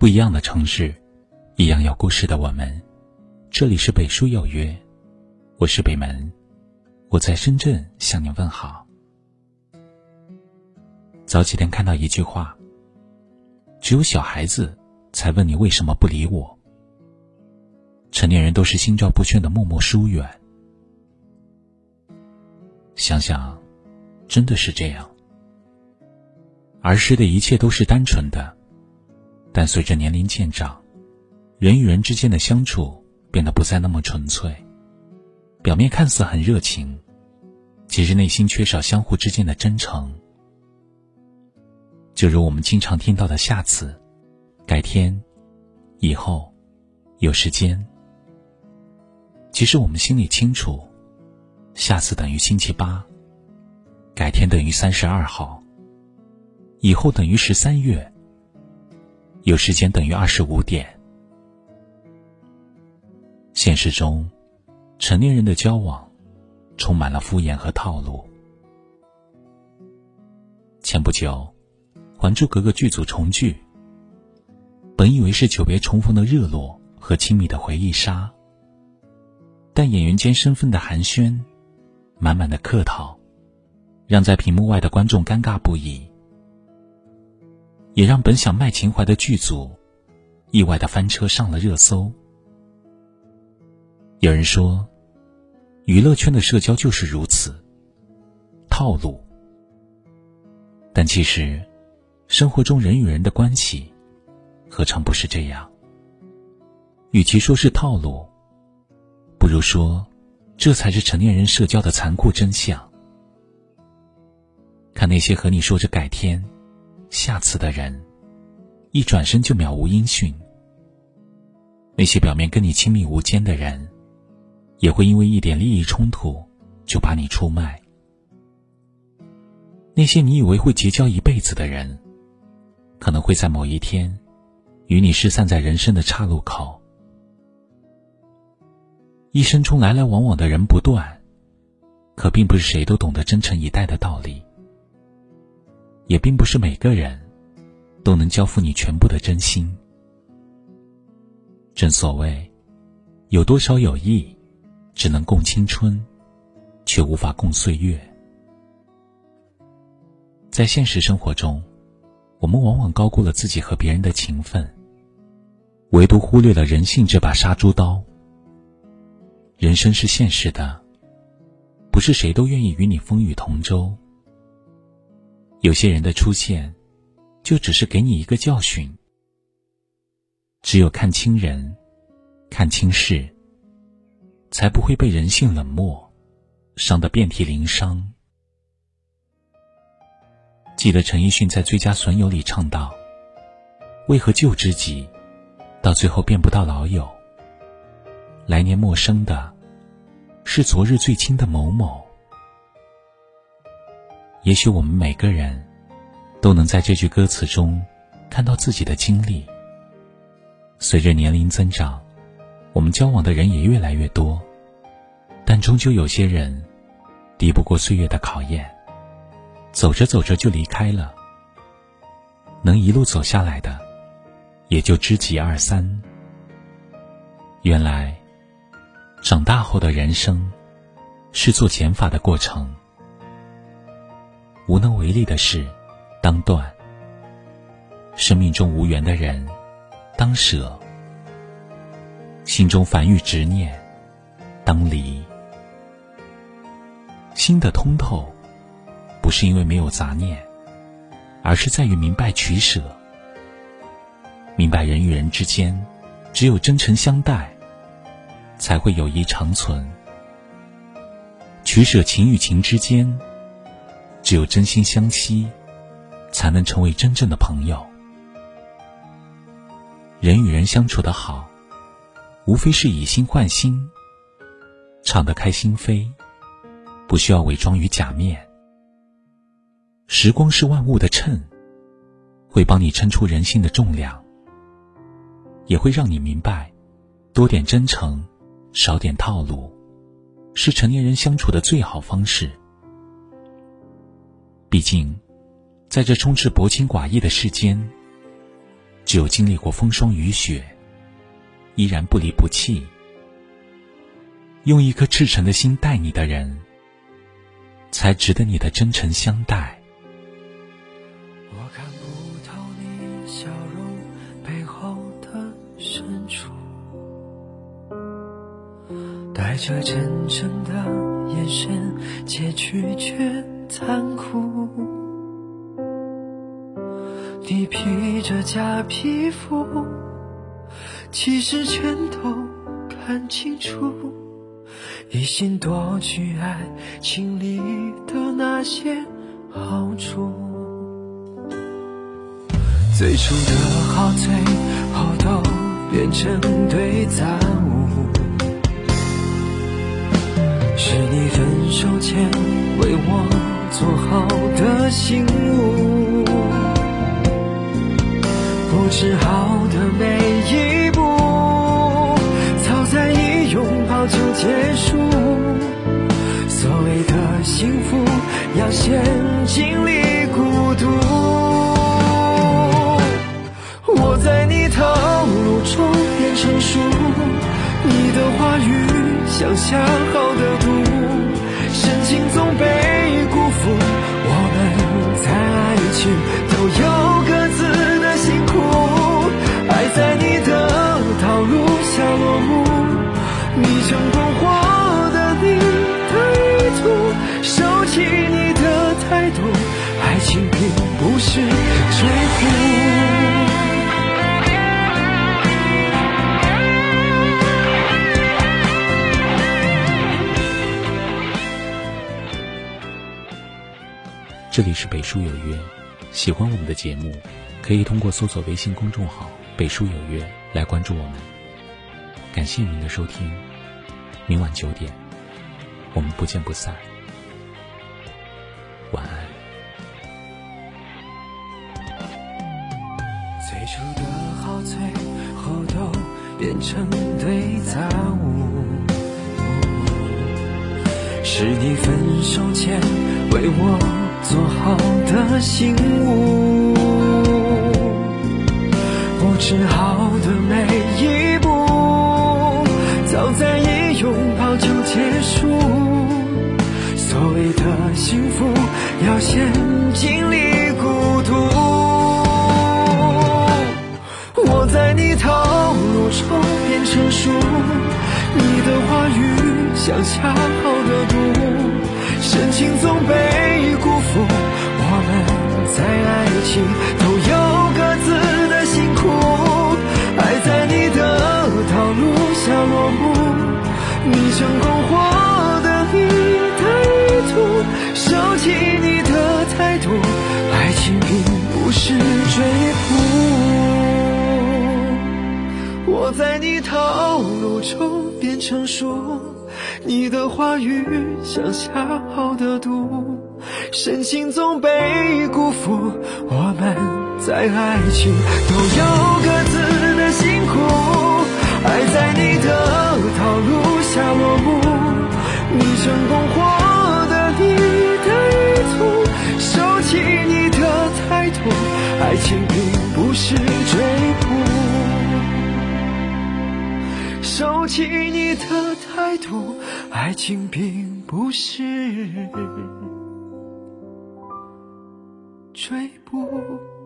不一样的城市，一样有故事的我们。这里是北书有约，我是北门，我在深圳向你问好。早几天看到一句话：只有小孩子才问你为什么不理我，成年人都是心照不宣的默默疏远。想想，真的是这样。儿时的一切都是单纯的。但随着年龄渐长，人与人之间的相处变得不再那么纯粹。表面看似很热情，其实内心缺少相互之间的真诚。就如我们经常听到的“下次”“改天”“以后”“有时间”，其实我们心里清楚，“下次”等于星期八，“改天”等于三十二号，“以后”等于十三月。有时间等于二十五点。现实中，成年人的交往充满了敷衍和套路。前不久，《还珠格格》剧组重聚，本以为是久别重逢的热络和亲密的回忆杀，但演员间身份的寒暄，满满的客套，让在屏幕外的观众尴尬不已。也让本想卖情怀的剧组，意外的翻车上了热搜。有人说，娱乐圈的社交就是如此，套路。但其实，生活中人与人的关系，何尝不是这样？与其说是套路，不如说，这才是成年人社交的残酷真相。看那些和你说着改天。下次的人，一转身就渺无音讯。那些表面跟你亲密无间的人，也会因为一点利益冲突就把你出卖。那些你以为会结交一辈子的人，可能会在某一天，与你失散在人生的岔路口。一生中来来往往的人不断，可并不是谁都懂得真诚以待的道理。也并不是每个人都能交付你全部的真心。正所谓，有多少友谊只能共青春，却无法共岁月。在现实生活中，我们往往高估了自己和别人的情分，唯独忽略了人性这把杀猪刀。人生是现实的，不是谁都愿意与你风雨同舟。有些人的出现，就只是给你一个教训。只有看清人，看清事，才不会被人性冷漠伤得遍体鳞伤。记得陈奕迅在《最佳损友》里唱道：“为何旧知己，到最后变不到老友？来年陌生的，是昨日最亲的某某。”也许我们每个人，都能在这句歌词中看到自己的经历。随着年龄增长，我们交往的人也越来越多，但终究有些人敌不过岁月的考验，走着走着就离开了。能一路走下来的，也就知己二三。原来，长大后的人生，是做减法的过程。无能为力的事，当断；生命中无缘的人，当舍；心中烦欲执念，当离。心的通透，不是因为没有杂念，而是在于明白取舍。明白人与人之间，只有真诚相待，才会友谊长存。取舍情与情之间。只有真心相惜，才能成为真正的朋友。人与人相处的好，无非是以心换心，敞得开心扉，不需要伪装与假面。时光是万物的秤，会帮你称出人心的重量，也会让你明白，多点真诚，少点套路，是成年人相处的最好方式。毕竟，在这充斥薄情寡义的世间，只有经历过风霜雨雪，依然不离不弃，用一颗赤诚的心待你的人，才值得你的真诚相待。我看不透你笑容背后的深处，带着真诚的眼神，结局却残酷。你披着假皮肤，其实全都看清楚，一心夺取爱情里的那些好处。最初的好，最后都变成堆杂物。是你分手前为我做好的信物。不知好的每一步，早在一拥抱就结束。所谓的幸福，要先经历孤独。我在你套路中变成熟，你的话语像下好的这里是北书有约，喜欢我们的节目，可以通过搜索微信公众号“北书有约”来关注我们。感谢您的收听，明晚九点，我们不见不散。晚安。最初的好，最后都变成堆杂物。是你分手前为我做好的信物。不知好的每一步，早在一拥抱就结束。所谓的幸福，要先经历孤独。我在你套路中变。成熟，你的话语像下好的毒，深情总被。在爱情都有各自的辛苦，爱在你的套路下落幕，你成功获得你的意图，收起你的态度，爱情并不是追捕。我在你套路中变成熟，你的话语像下好的毒，深情总被辜负。我们在爱情都有各自的辛苦，爱在你的套路下落幕，你成功获得你的意图，收起你的态度，爱情并不是追捕。收起你的态度，爱情并不是追不。